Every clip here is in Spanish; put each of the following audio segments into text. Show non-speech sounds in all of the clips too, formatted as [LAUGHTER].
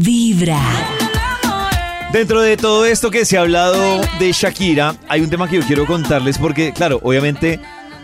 Vibra. Dentro de todo esto que se ha hablado de Shakira, hay un tema que yo quiero contarles porque, claro, obviamente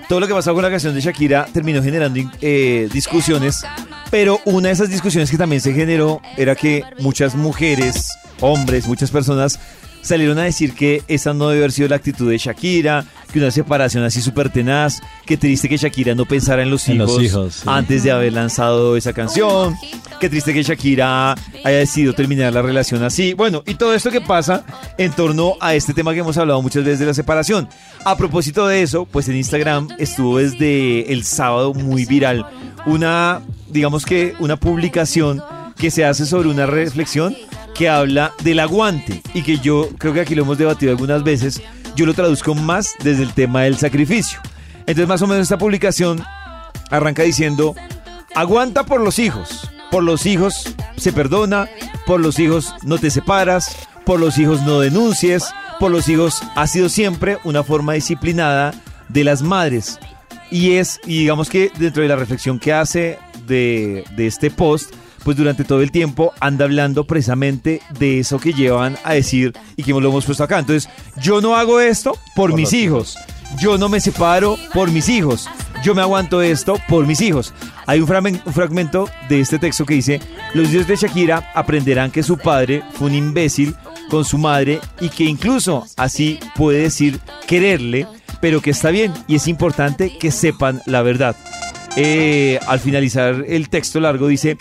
todo lo que pasó con la canción de Shakira terminó generando eh, discusiones, pero una de esas discusiones que también se generó era que muchas mujeres, hombres, muchas personas salieron a decir que esa no debe haber sido la actitud de Shakira, que una separación así súper tenaz, qué triste que Shakira no pensara en los En hijos, los hijos, sí. antes de haber lanzado esa canción, qué triste que Shakira haya decidido terminar la relación así, bueno, y todo esto que pasa en torno a este tema que hemos hablado muchas veces de la separación. A propósito de eso, pues en Instagram estuvo desde el sábado muy viral una, digamos que una publicación que se hace sobre una reflexión que habla del aguante y que yo creo que aquí lo hemos debatido algunas veces, yo lo traduzco más desde el tema del sacrificio. Entonces más o menos esta publicación arranca diciendo, aguanta por los hijos, por los hijos se perdona, por los hijos no te separas, por los hijos no denuncies, por los hijos ha sido siempre una forma disciplinada de las madres. Y es, y digamos que dentro de la reflexión que hace de, de este post, pues durante todo el tiempo anda hablando precisamente de eso que llevan a decir y que lo hemos puesto acá. Entonces, yo no hago esto por, mis hijos. Yo no me separo por mis hijos. Yo me aguanto esto por mis hijos. Hay un, fragmen- un fragmento de este texto que dice, los hijos de Shakira aprenderán que su padre fue un imbécil con su madre y que incluso así puede decir quererle, pero que está bien y es importante que sepan la verdad. Eh, al finalizar el texto largo dice,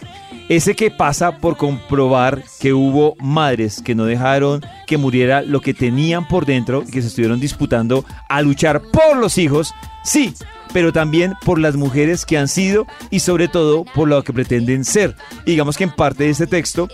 ese que pasa por comprobar que hubo madres que no dejaron que muriera lo que tenían por dentro y que se estuvieron disputando a luchar por los hijos, sí, pero también por las mujeres que han sido y sobre todo por lo que pretenden ser. Digamos que en parte de este texto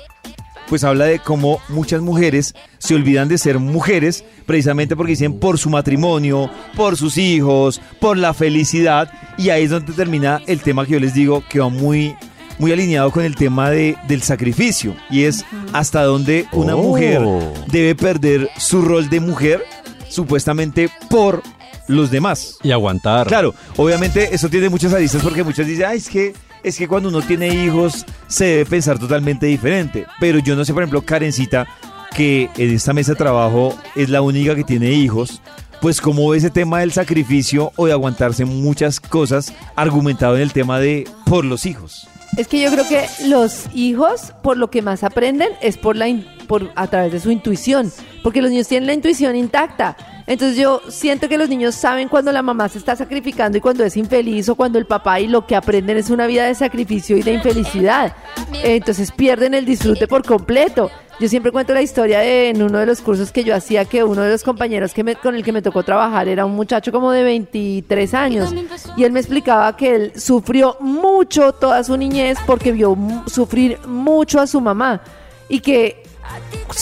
pues habla de cómo muchas mujeres se olvidan de ser mujeres precisamente porque dicen por su matrimonio, por sus hijos, por la felicidad y ahí es donde termina el tema que yo les digo que va muy muy alineado con el tema de, del sacrificio y es hasta dónde una Oh. mujer debe perder su rol de mujer supuestamente por los demás. Y aguantar. Claro, obviamente eso tiene muchas aristas porque muchas dicen, "Ay, es que es que cuando uno tiene hijos se debe pensar totalmente diferente. Pero yo no sé, por ejemplo, Karencita, que en esta mesa de trabajo es la única que tiene hijos, pues cómo ve ese tema del sacrificio o de aguantarse muchas cosas argumentado en el tema de por los hijos. Es que yo creo que los hijos, por lo que más aprenden, es por la in- por a través de su intuición, porque los niños tienen la intuición intacta. Entonces yo siento que los niños saben cuando la mamá se está sacrificando y cuando es infeliz o cuando el papá y lo que aprenden es una vida de sacrificio y de infelicidad. Entonces pierden el disfrute por completo. Yo siempre cuento la historia de en uno de los cursos que yo hacía que uno de los compañeros que me- con el que me tocó trabajar era un muchacho como de 23 años. y él me explicaba que él sufrió mucho toda su niñez porque vio sufrir mucho a su mamá. Y que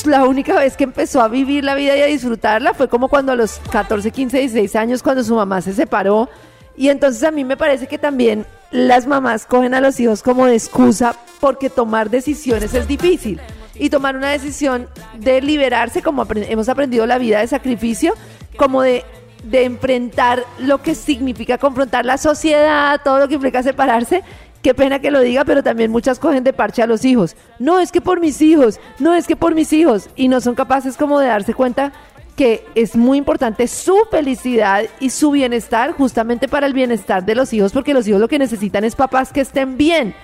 la única vez que empezó a vivir la vida y a disfrutarla fue como cuando a los 14, 15, 16 años cuando su mamá se separó. Y entonces a mí me parece que también las mamás cogen a los hijos como de excusa porque tomar decisiones es difícil. Y tomar una decisión de liberarse, como hemos aprendido la vida de sacrificio, como de, de enfrentar lo que significa confrontar la sociedad, todo lo que implica separarse. Qué pena que lo diga, pero también muchas cogen de parche a los hijos. No, es que por mis hijos, no, es que por mis hijos. Y no son capaces como de darse cuenta que es muy importante su felicidad y su bienestar justamente para el bienestar de los hijos, porque los hijos lo que necesitan es papás que estén bien.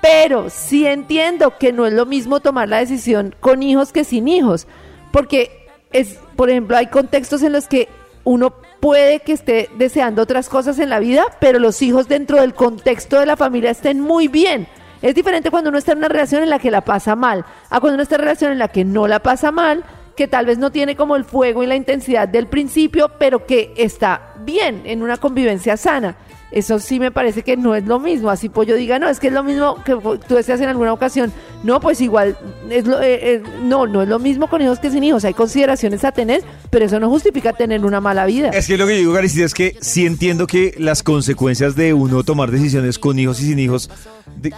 Pero sí entiendo que no es lo mismo tomar la decisión con hijos que sin hijos, porque es, por ejemplo, hay contextos en los que uno puede que esté deseando otras cosas en la vida, pero los hijos dentro del contexto de la familia estén muy bien. Es diferente cuando uno está en una relación en la que la pasa mal, a cuando uno está en una relación en la que no la pasa mal, que tal vez no tiene como el fuego y la intensidad del principio, pero que está bien en una convivencia sana. Eso sí me parece que no es lo mismo. Así pues yo diga, no, es que es lo mismo que tú decías en alguna ocasión. No, pues igual, es lo, eh, eh, no, no es lo mismo con hijos que sin hijos. Hay consideraciones a tener, pero eso no justifica tener una mala vida. Es que lo que yo digo, Garicía, es que sí entiendo que las consecuencias de uno tomar decisiones con hijos y sin hijos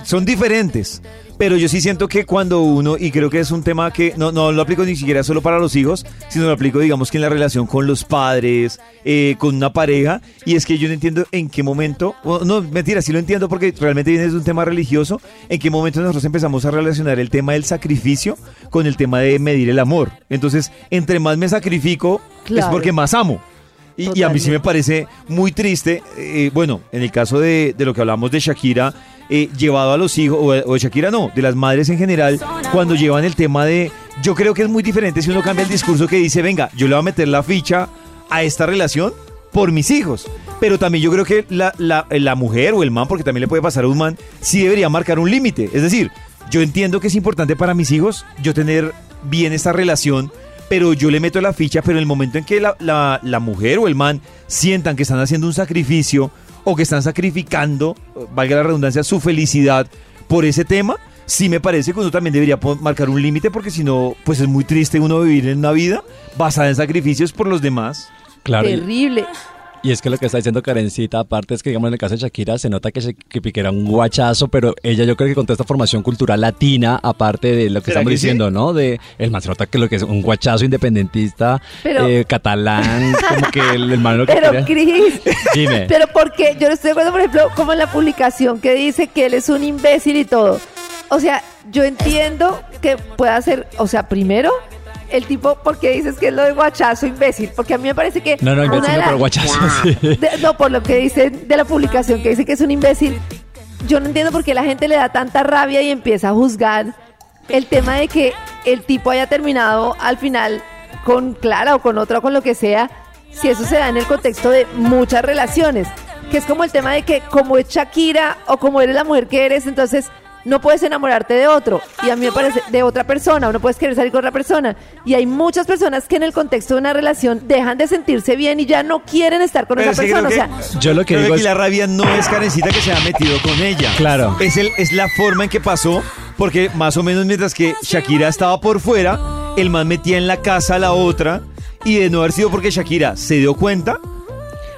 son diferentes. Pero yo sí siento que cuando uno, y creo que es un tema que no, no lo aplico ni siquiera solo para los hijos, sino lo aplico, digamos que en la relación con los padres, eh, con una pareja, y es que yo no entiendo en qué momento momento, no, mentira, sí lo entiendo porque realmente viene de un tema religioso, en qué momento nosotros empezamos a relacionar el tema del sacrificio con el tema de medir el amor. Entonces, entre más me sacrifico, es porque más amo. Y, y a mí sí me parece muy triste, eh, bueno, en el caso de, de lo que hablamos de Shakira, eh, llevado a los hijos, o, o de Shakira no, de las madres en general, cuando llevan el tema de, yo creo que es muy diferente si uno cambia el discurso que dice, venga, yo le voy a meter la ficha a esta relación por mis hijos. Pero también yo creo que la, la, la mujer o el man, porque también le puede pasar a un man, sí debería marcar un límite. Es decir, yo entiendo que es importante para mis hijos yo tener bien esta relación, pero yo le meto la ficha, pero en el momento en que la, la- la mujer o el man sientan que están haciendo un sacrificio o que están sacrificando, valga la redundancia, su felicidad por ese tema, sí me parece que uno también debería marcar un límite porque si no, pues es muy triste uno vivir en una vida basada en sacrificios por los demás. Claro. Terrible. Y es que lo que está diciendo Karencita, aparte es que, digamos, en el caso de Shakira, se nota que, se, que Piqué era un guachazo, pero ella yo creo que con toda esta formación cultural latina, aparte de lo que ¿Será estamos que sí? diciendo, ¿no? De el man se nota que lo que es un guachazo independentista, Pero- eh, catalán, como que el hermano lo que [LAUGHS] Pero, Cris, [LAUGHS] Dime. pero porque yo no estoy de acuerdo, por ejemplo, como en la publicación que dice que él es un imbécil y todo. O sea, yo entiendo que pueda ser, o sea, primero, el tipo, porque dices que es lo de guachazo imbécil? Porque a mí me parece que. No, no, una imbécil de no, pero guachazo sí. de- no, por lo que dicen de la publicación, que dice que es un imbécil. Yo no entiendo por qué la gente le da tanta rabia y empieza a juzgar el tema de que el tipo haya terminado al final con Clara o con otra o con lo que sea, si eso se da en el contexto de muchas relaciones. Que es como el tema de que como es Shakira o como eres la mujer que eres, entonces no puedes enamorarte de otro. Y a mí me parece de otra persona, o no puedes querer salir con otra persona. Y hay muchas personas que en el contexto de una relación dejan de sentirse bien y ya no quieren estar con Pero esa es que persona. O sea, Yo lo que Creo digo aquí es... la rabia no es Karencita que se ha metido con ella. Claro. Es, el, es la forma en que pasó, porque más o menos mientras que Shakira estaba por fuera, el man metía en la casa a la otra, y de no haber sido porque Shakira se dio cuenta,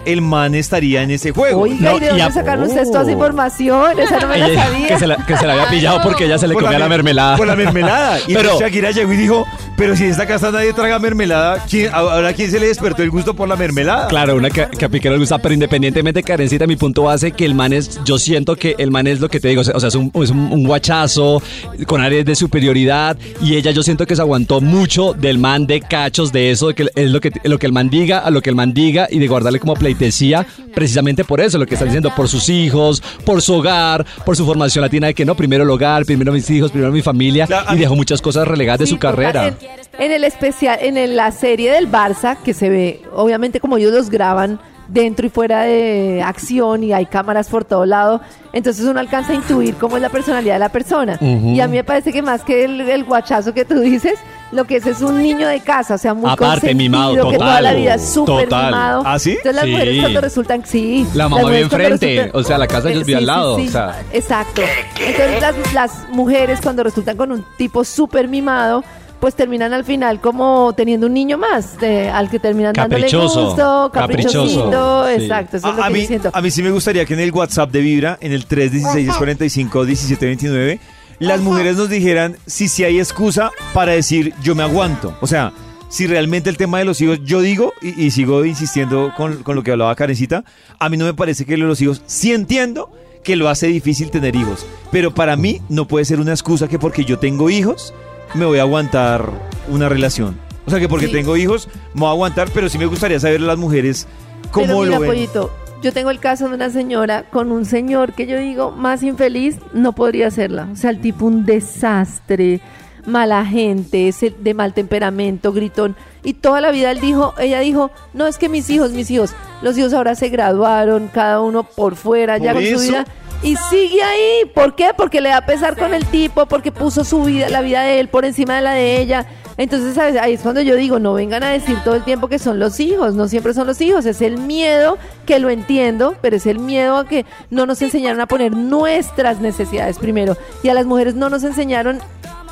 el man estaría en ese juego. Oiga, No, ¿y de y dónde a- sacaron ustedes toda esa Oh. información? Esa no me la Ella- sabía. que, se la, que se la había pillado porque ella se le Por comía la, mer- mermelada. Por la mermelada. Y Pero- entonces Shakira llegó y dijo, pero si en esta casa nadie traga mermelada, ¿quién, ahora quién se le despertó el gusto por la mermelada? Claro, una que, que a Piqué le gusta, pero independientemente, Karencita, mi punto base que el man es, yo siento que el man es lo que te digo, o sea, es, un, es un, un guachazo con áreas de superioridad y ella yo siento que se aguantó mucho del man de cachos, de eso, de que es lo que, lo que el man diga, a lo que el man diga y de guardarle como pleitesía, precisamente por eso, lo que está diciendo, por sus hijos, por su hogar, por su formación latina de que no, primero el hogar, primero mis hijos, primero mi familia Claro, y dejó muchas cosas relegadas de su carrera. En, en el especial, en el- la serie del Barça, que se ve, obviamente como ellos los graban dentro y fuera de acción y hay cámaras por todo lado, entonces uno alcanza a intuir cómo es la personalidad de la persona. Y a mí me parece que más que el, el guachazo que tú dices, lo que es es un niño de casa, o sea, muy Aparte, mimado, que toda total, la vida es súper total. mimado. ¿Ah, sí? Entonces las Sí. mujeres cuando resultan, sí. La mamá vive enfrente, o sea, la casa ellos Eh, vive al lado, sí. o sea. Exacto. Entonces las, las mujeres cuando resultan con un tipo súper mimado, pues terminan al final como teniendo un niño más, de- al que terminan Caprichoso, dándole gusto, caprichosito, caprichoso, sí. exacto, eso es lo A, a que mí, siento. a mí sí me gustaría que en el WhatsApp de Vibra, en el 316-45-1729, las mujeres nos dijeran si sí hay excusa para decir yo me aguanto. O sea, si realmente el tema de los hijos, yo digo, y, y sigo insistiendo con, con lo que hablaba Karencita, a mí no me parece que lo de los hijos, sí entiendo que lo hace difícil tener hijos, pero para mí no puede ser una excusa que porque yo tengo hijos, me voy a aguantar una relación. O sea, que porque Sí. tengo hijos, me voy a aguantar, pero sí me gustaría saber las mujeres cómo Pero mira, lo ven. Pollito, yo tengo el caso de una señora con un señor que yo digo más infeliz, no podría hacerla. O sea, el tipo un desastre, mala gente, ese de mal temperamento, gritón. Y toda la vida él dijo, ella dijo, no es que mis hijos, mis hijos, los hijos ahora se graduaron, cada uno por fuera, ya con su vida. Y sigue ahí. ¿Por qué? Porque le da pesar con el tipo, porque puso su vida, la vida de él por encima de la de ella. Entonces, ¿sabes? ahí es cuando yo digo, no vengan a decir todo el tiempo que son los hijos, no siempre son los hijos, es el miedo, que lo entiendo, pero es el miedo a que no nos enseñaron a poner nuestras necesidades primero. Y a las mujeres no nos enseñaron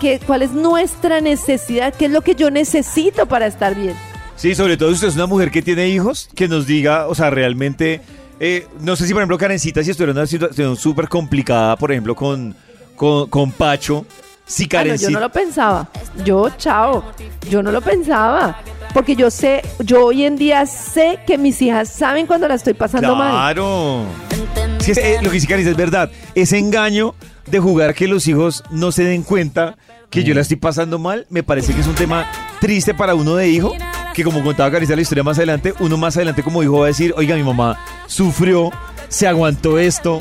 que, cuál es nuestra necesidad, qué es lo que yo necesito para estar bien. Sí, sobre todo si usted es una mujer que tiene hijos, que nos diga, o sea, realmente, eh, no sé si por ejemplo Karencita, si estuviera en una situación súper complicada, por ejemplo, con, con, con Pacho, si Ah, no, yo no lo pensaba. Yo, chao. Yo no lo pensaba. porque yo sé, yo hoy en día sé que mis hijas saben cuando la estoy pasando mal. Claro. Sí, es- eh, lo que dice Carissa es verdad. Ese engaño de jugar que los hijos no se den cuenta que yo la estoy pasando mal, me parece que es un tema triste para uno de hijo. Que como contaba Carissa la historia más adelante, uno más adelante como hijo va a decir, oiga, mi mamá sufrió, se aguantó esto,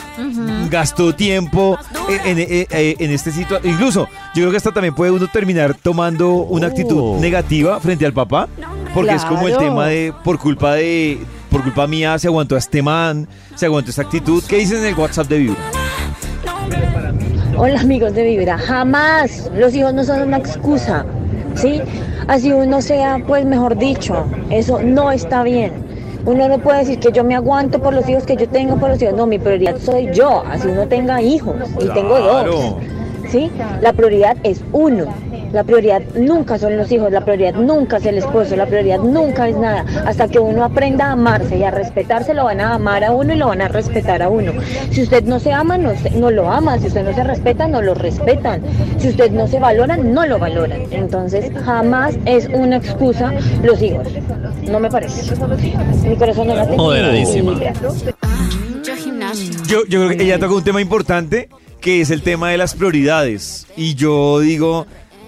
gastó tiempo en, en- en- en este situación. Incluso, yo creo que hasta también puede uno terminar tomando una actitud Oh. negativa frente al papá, porque es como el tema de, por culpa de, por culpa mía se aguantó a este man, se aguantó esta actitud. ¿Qué dicen en el WhatsApp de Vibra? Hola amigos de Vibra, jamás los hijos no son una excusa, ¿sí? Así uno sea, pues mejor dicho, eso no está bien. Uno no puede decir que yo me aguanto por los hijos que yo tengo, por los hijos, no, mi prioridad soy yo, así uno tenga hijos, y tengo dos. ¿sí? La prioridad es uno. La prioridad nunca son los hijos, la prioridad nunca es el esposo, la prioridad nunca es nada. Hasta que uno aprenda a amarse y a respetarse, lo van a amar a uno y lo van a respetar a uno. Si usted no se ama, no, no lo ama. Si usted no se respeta, no lo respetan. Si usted no se valora, no lo valoran. Entonces, jamás es una excusa los hijos. No me parece. Mi corazón no late. Moderadísima. Yo, yo creo que ella tocó un tema importante que es el tema de las prioridades. Y yo digo,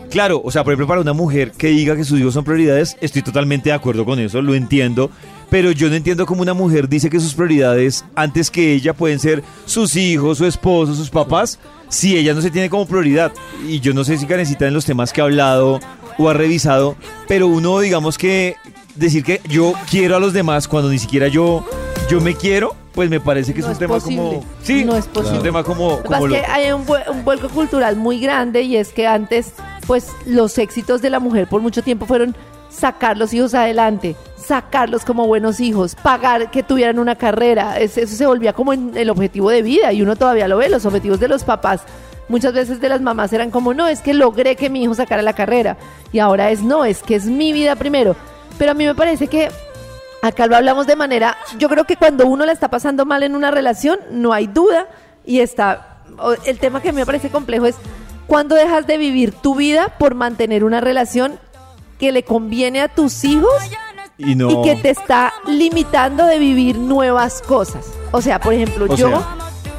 claro, o sea, por ejemplo, para una mujer que diga que sus hijos son prioridades, estoy totalmente de acuerdo con eso, lo entiendo. Pero yo no entiendo cómo una mujer dice que sus prioridades antes que ella pueden ser sus hijos, su esposo, sus papás, si ella no se tiene como prioridad. Y yo no sé si Karencita en los temas que ha hablado o ha revisado, pero uno digamos que decir que yo quiero a los demás cuando ni siquiera yo, yo me quiero, pues me parece que es un es tema posible. como... Sí, No es posible. un tema como... Que como pasa lo- es que hay un vuelco cultural muy grande y es que antes, pues, los éxitos de la mujer por mucho tiempo fueron sacar los hijos adelante, sacarlos como buenos hijos, pagar que tuvieran una carrera. Es- eso se volvía como el objetivo de vida y uno todavía lo ve, los objetivos de los papás. Muchas veces de las mamás eran como, no, es que logré que mi hijo sacara la carrera. Y ahora es, no, es que es mi vida primero. Pero a mí me parece que Acá lo hablamos de manera, yo creo que cuando uno la está pasando mal en una relación, no hay duda y está, el tema que me parece complejo es cuando dejas de vivir tu vida por mantener una relación que le conviene a tus hijos y no... y que te está limitando de vivir nuevas cosas. O sea, por ejemplo, O yo sea.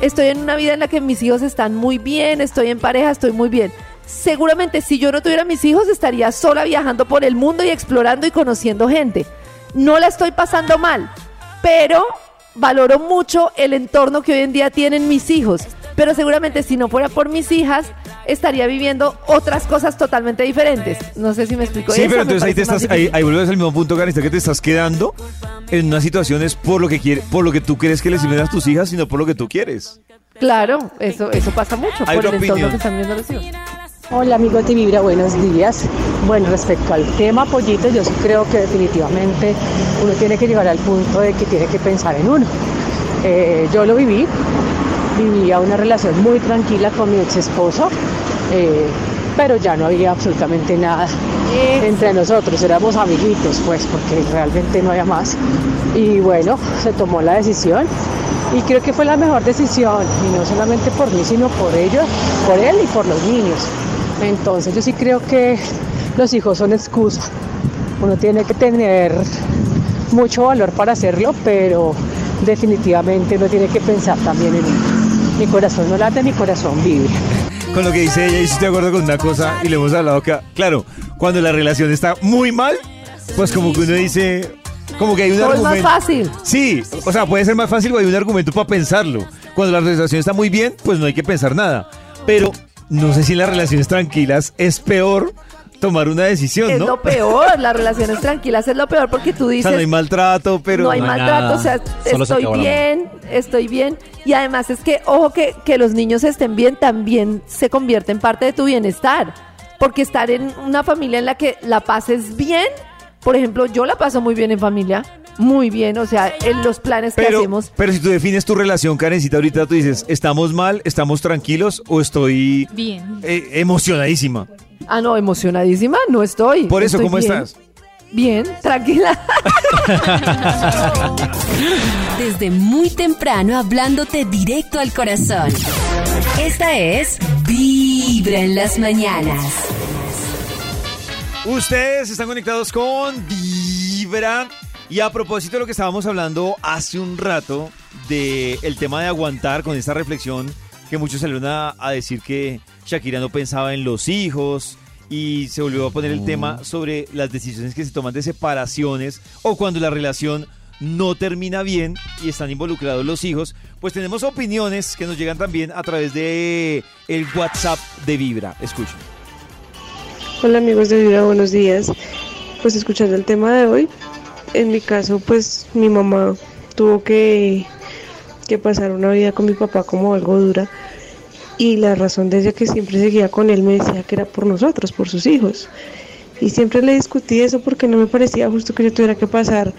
estoy en una vida en la que mis hijos están muy bien, estoy en pareja, estoy muy bien. Seguramente si yo no tuviera mis hijos estaría sola viajando por el mundo y explorando y conociendo gente. No la estoy pasando mal, pero valoro mucho el entorno que hoy en día tienen mis hijos. Pero seguramente si no fuera por mis hijas, estaría viviendo otras cosas totalmente diferentes. No sé si me explico. Sí, Eso pero entonces ahí te estás, ahí, ahí vuelves al mismo punto, Karencita, que te estás quedando en unas situaciones por lo que quiere, por lo que tú crees que le sirven a tus hijas, sino por lo que tú quieres. Claro, eso, eso pasa mucho Hay por otra el entorno opinión. que están viendo los hijos. Hola amigos de Vibra, buenos días. Bueno, respecto al tema pollito, yo sí creo que definitivamente uno tiene que llegar al punto de que tiene que pensar en uno. Eh, yo lo viví, vivía una relación muy tranquila con mi ex esposo, eh, pero ya no había absolutamente nada entre nosotros, éramos amiguitos, pues, porque realmente no había más. Y bueno, se tomó la decisión y creo que fue la mejor decisión, y no solamente por mí, sino por ellos, por él y por los niños. Entonces yo sí creo que los hijos son excusa. Uno tiene que tener mucho valor para hacerlo, pero definitivamente uno tiene que pensar también en uno. Mi corazón no late, mi corazón vive. Con lo que dice ella, y estoy de acuerdo con una cosa, y le hemos hablado acá. Claro, cuando la relación está muy mal, pues como que uno dice, como que hay un Todo es más argumento. fácil. Sí, o sea, puede ser más fácil o hay un argumento para pensarlo. Cuando la relación está muy bien, pues no hay que pensar nada. Pero no sé si en las relaciones tranquilas es peor tomar una decisión, Es ¿no? lo peor, las relaciones tranquilas es lo peor porque tú O dices, sea, no hay maltrato, pero... no hay No hay maltrato, nada. o sea, Solo estoy bien, estoy bien. Y además es que, ojo, que, que los niños estén bien también se convierte en parte de tu bienestar. Porque estar en una familia en la que la pases bien, por ejemplo, yo la paso muy bien en familia, muy bien, o sea, en los planes que Pero, hacemos. pero si tú defines tu relación, Karencita, ahorita tú dices, ¿estamos mal, estamos tranquilos o estoy Bien. eh, emocionadísima? Ah, no, emocionadísima, no estoy. Por eso, Estoy ¿cómo bien. estás? Bien, tranquila. [LAUGHS] Desde muy temprano hablándote directo al corazón. Esta es Vibra en las mañanas. Ustedes están conectados con Vibra. Y a propósito de lo que estábamos hablando hace un rato, del el tema de aguantar con esta reflexión, que muchos salieron a, a decir que Shakira no pensaba en los hijos, y se volvió a poner el tema sobre las decisiones que se toman de separaciones o cuando la relación no termina bien y están involucrados los hijos, pues tenemos opiniones que nos llegan también a través de el WhatsApp de Vibra. Escuchen. Hola amigos de Vibra, buenos días. Pues escuchando el tema de hoy, en mi caso pues mi mamá tuvo que, que pasar una vida con mi papá como algo dura y la razón de ella que siempre seguía con él me decía que era por nosotros, por sus hijos. Y siempre le discutí eso porque no me parecía justo que yo tuviera que pasar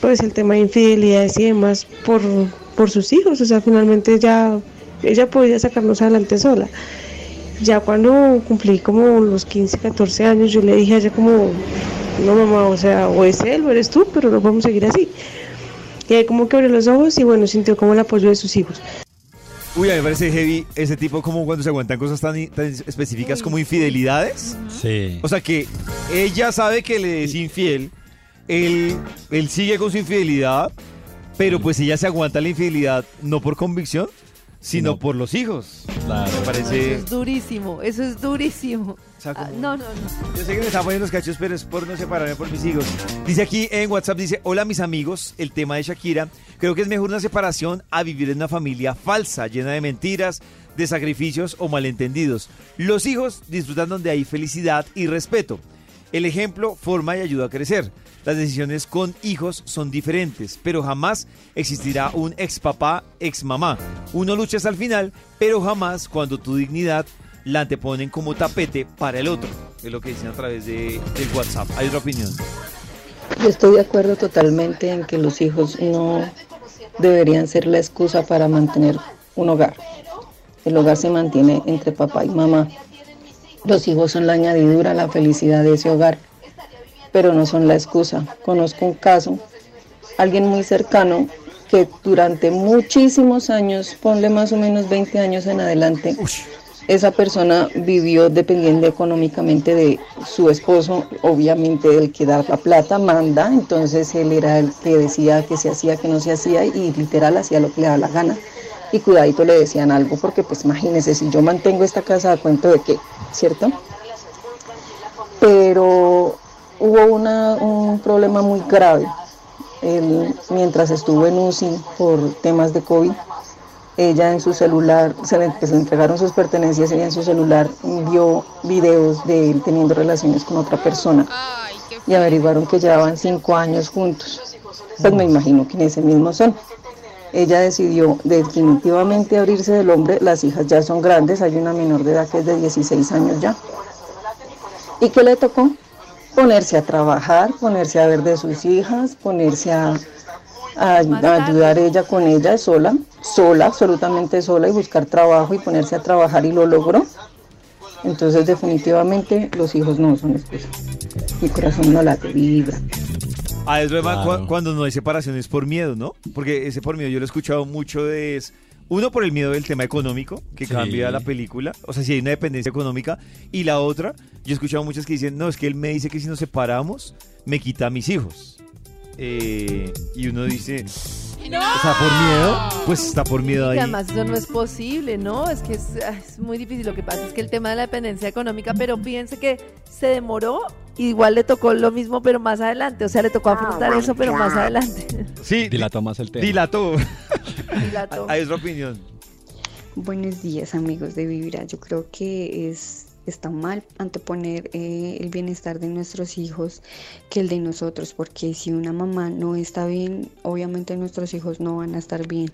pues el tema de infidelidades y demás por, por sus hijos. O sea, finalmente ya ella podía sacarnos adelante sola. Ya cuando cumplí como los 15, 14 años, yo le dije a ella como, no mamá, o sea, o es él o eres tú, pero no podemos seguir así. Y ahí como que abrió los ojos y bueno, sintió como el apoyo de sus hijos. Uy, a mí me parece heavy ese tipo como cuando se aguantan cosas tan, tan específicas como infidelidades. Sí. O sea que ella sabe que le es infiel, él, él sigue con su infidelidad, pero pues ella se aguanta la infidelidad no por convicción, sino No. por los hijos. Claro. Me Eso parece... es durísimo, eso es durísimo. O sea, Ah, no, no, no. Yo sé que me están poniendo los cachos, pero es por no separarme por mis hijos. Dice aquí en WhatsApp, dice, hola mis amigos, el tema de Shakira, creo que es mejor una separación a vivir en una familia falsa, llena de mentiras, de sacrificios o malentendidos. Los hijos disfrutan donde hay felicidad y respeto. El ejemplo forma y ayuda a crecer. Las decisiones con hijos son diferentes, pero jamás existirá un ex papá, ex mamá. Uno lucha hasta el final, pero jamás cuando tu dignidad la anteponen como tapete para el otro. Es lo que dicen a través de, del WhatsApp. Hay otra opinión. Yo estoy de acuerdo totalmente en que los hijos no deberían ser la excusa para mantener un hogar. El hogar se mantiene entre papá y mamá. Los hijos son la añadidura la felicidad de ese hogar, pero no son la excusa. Conozco un caso, alguien muy cercano que durante muchísimos años, ponle más o menos 20 años en adelante, esa persona vivió dependiendo económicamente de su esposo, obviamente el que da la plata manda, entonces él era el que decía que se hacía, que no se hacía y literal hacía lo que le da la gana. Y cuidadito le decían algo, porque pues imagínense, si yo mantengo esta casa a cuento de qué, ¿cierto? Pero hubo una, un problema muy grave. Él, mientras estuvo en UCI por temas de COVID, ella en su celular, se le, le entregaron sus pertenencias, ella en su celular vio videos de él teniendo relaciones con otra persona y averiguaron que llevaban cinco años juntos. Pues me imagino que en ese mismo son. Ella decidió definitivamente abrirse del hombre, las hijas ya son grandes, hay una menor de edad que es de 16 años ya. ¿Y qué le tocó? Ponerse a trabajar, ponerse a ver de sus hijas, ponerse a, a, a ayudar ella con ella sola, sola, absolutamente sola y buscar trabajo y ponerse a trabajar y lo logró. Entonces definitivamente los hijos no son excusa. Mi corazón no late, vibra. Ah, es verdad, Claro. cu- cuando no hay separación es por miedo, ¿no? Porque ese por miedo yo lo he escuchado mucho de... es- Uno por el miedo del tema económico, que Sí. cambia la película, o sea, si hay una dependencia económica. Y la otra, yo he escuchado muchas que dicen, no, es que él me dice que si nos separamos, me quita a mis hijos. Eh, y uno dice, ¿está por miedo? Pues está por miedo Y ahí. que además eso no es posible, ¿no? Es que es, ah, es muy difícil. Lo que pasa es que el tema de la dependencia económica, pero fíjense que se demoró, igual le tocó lo mismo, pero más adelante. O sea, le tocó afrontar eso, pero más adelante. Sí, [LAUGHS] Dilató más el tema. dilató. Dilató. Hay otra opinión. Buenos días amigos de Vibra. Yo creo que es está mal anteponer eh, el bienestar de nuestros hijos que el de nosotros, porque si una mamá no está bien, obviamente nuestros hijos no van a estar bien.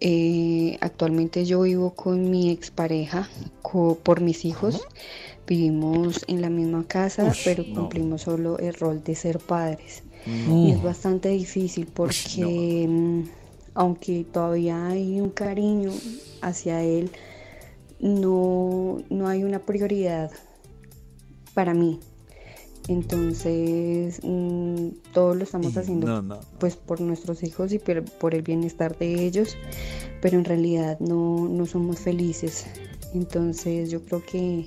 Eh, actualmente yo vivo con mi expareja co- por mis hijos. Vivimos en la misma casa, Ush, pero no. cumplimos solo el rol de ser padres. Mm. Y es bastante difícil porque mm, aunque todavía hay un cariño hacia él, no, no hay una prioridad para mí. Entonces, mm, todo lo estamos haciendo No, no. pues por nuestros hijos y por, por el bienestar de ellos, pero en realidad no, no somos felices. Entonces yo creo que,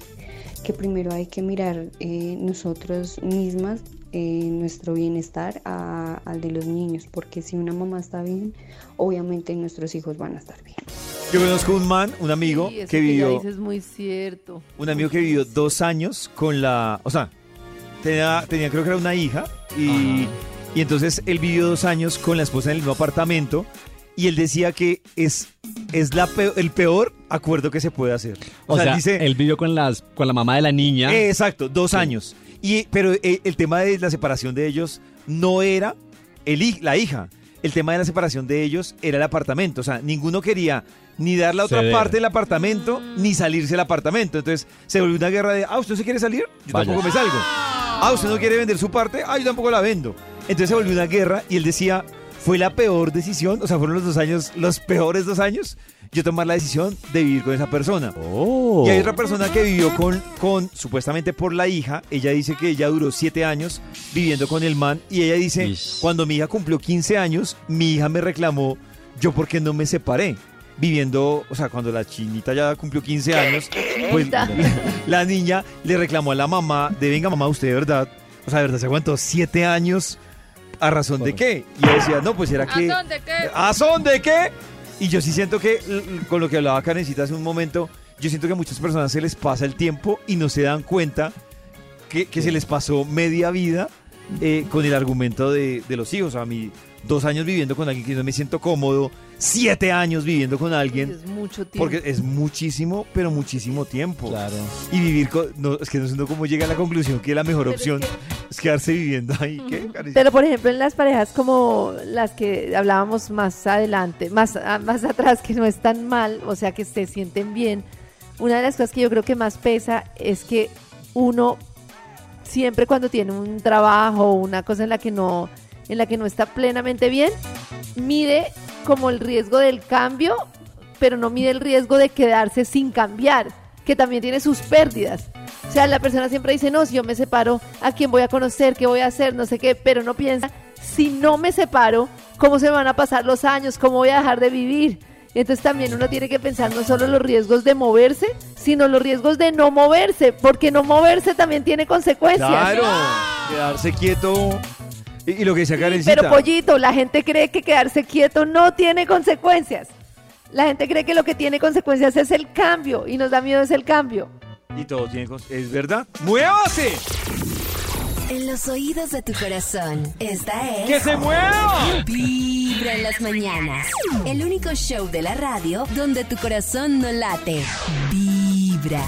que primero hay que mirar eh, nosotros mismas eh, nuestro bienestar a- al de los niños, porque si una mamá está bien, obviamente nuestros hijos van a estar bien. Yo conozco un man, un amigo Sí, eso que ya vivió, dices muy cierto. un amigo que vivió dos años con la, o sea, tenía, tenía creo que era una hija y, y entonces él vivió dos años con la esposa en el mismo apartamento y él decía que es, es la peo- el peor acuerdo que se puede hacer. O, sea, dice, él vivió con, las, con la mamá de la niña. Eh, Exacto, dos años. Y, pero eh, el tema de la separación de ellos no era el, la hija. El tema de la separación de ellos era el apartamento. O sea, ninguno quería ni dar la otra Ceder. parte del apartamento ni salirse del apartamento. Entonces se volvió una guerra de, ah, ¿usted se quiere salir? Yo Vaya. tampoco me salgo. Ah, ¿usted no quiere vender su parte? Ah, yo tampoco la vendo. Entonces se volvió una guerra y él decía, fue la peor decisión, o sea, fueron los dos años, los peores dos años, yo tomar la decisión de vivir con esa persona. Oh. Y hay otra persona que vivió con, con, supuestamente por la hija, ella dice que ella duró siete años viviendo con el man y ella dice, Ish. cuando mi hija cumplió 15 años, mi hija me reclamó, yo por qué no me separé. Viviendo, o sea, cuando la chinita ya cumplió 15 años, pues la niña le reclamó a la mamá de, venga mamá, usted de verdad, o sea, de verdad se aguantó siete años, ¿a razón de qué? Y ella decía, no, pues era que... ¿A dónde qué? ¿A son de qué? Y yo sí siento que, con lo que hablaba Karencita hace un momento, yo siento que a muchas personas se les pasa el tiempo y no se dan cuenta que, que se les pasó media vida eh, con el argumento de, de los hijos. A mí, dos años viviendo con alguien que no me siento cómodo, siete años viviendo con alguien, Es mucho tiempo. porque es muchísimo, pero muchísimo tiempo. Claro. Y vivir con... No, es que no sé cómo llega a la conclusión que la mejor Pero es opción que- es [LAUGHS] quedarse viviendo ahí. ¿Qué? Pero por ejemplo en las parejas como las que hablábamos más adelante, más, a- más atrás, que no están mal, o sea que se sienten bien, una de las cosas que yo creo que más pesa es que uno siempre cuando tiene un trabajo o una cosa en la que no, en la que no está plenamente bien, mide como el riesgo del cambio, pero no mide el riesgo de quedarse sin cambiar, que también tiene sus pérdidas. O sea, la persona siempre dice, no, si yo me separo, ¿a quién voy a conocer? ¿Qué voy a hacer? No sé qué, pero no piensa, si no me separo, ¿cómo se me van a pasar los años? ¿Cómo voy a dejar de vivir? Entonces también uno tiene que pensar no solo los riesgos de moverse, sino los riesgos de no moverse, porque no moverse también tiene consecuencias. Claro, quedarse quieto. Y, y lo que decía Karencita. Pero pollito, la gente cree que quedarse quieto no tiene consecuencias. La gente cree que lo que tiene consecuencias es el cambio y nos da miedo es el cambio. Y todo tiene ¿Es verdad? ¡Muévase! En los oídos de tu corazón, esta es... ¡Que se mueva! Vibra en las mañanas. El único show de la radio donde tu corazón no late. Vibra.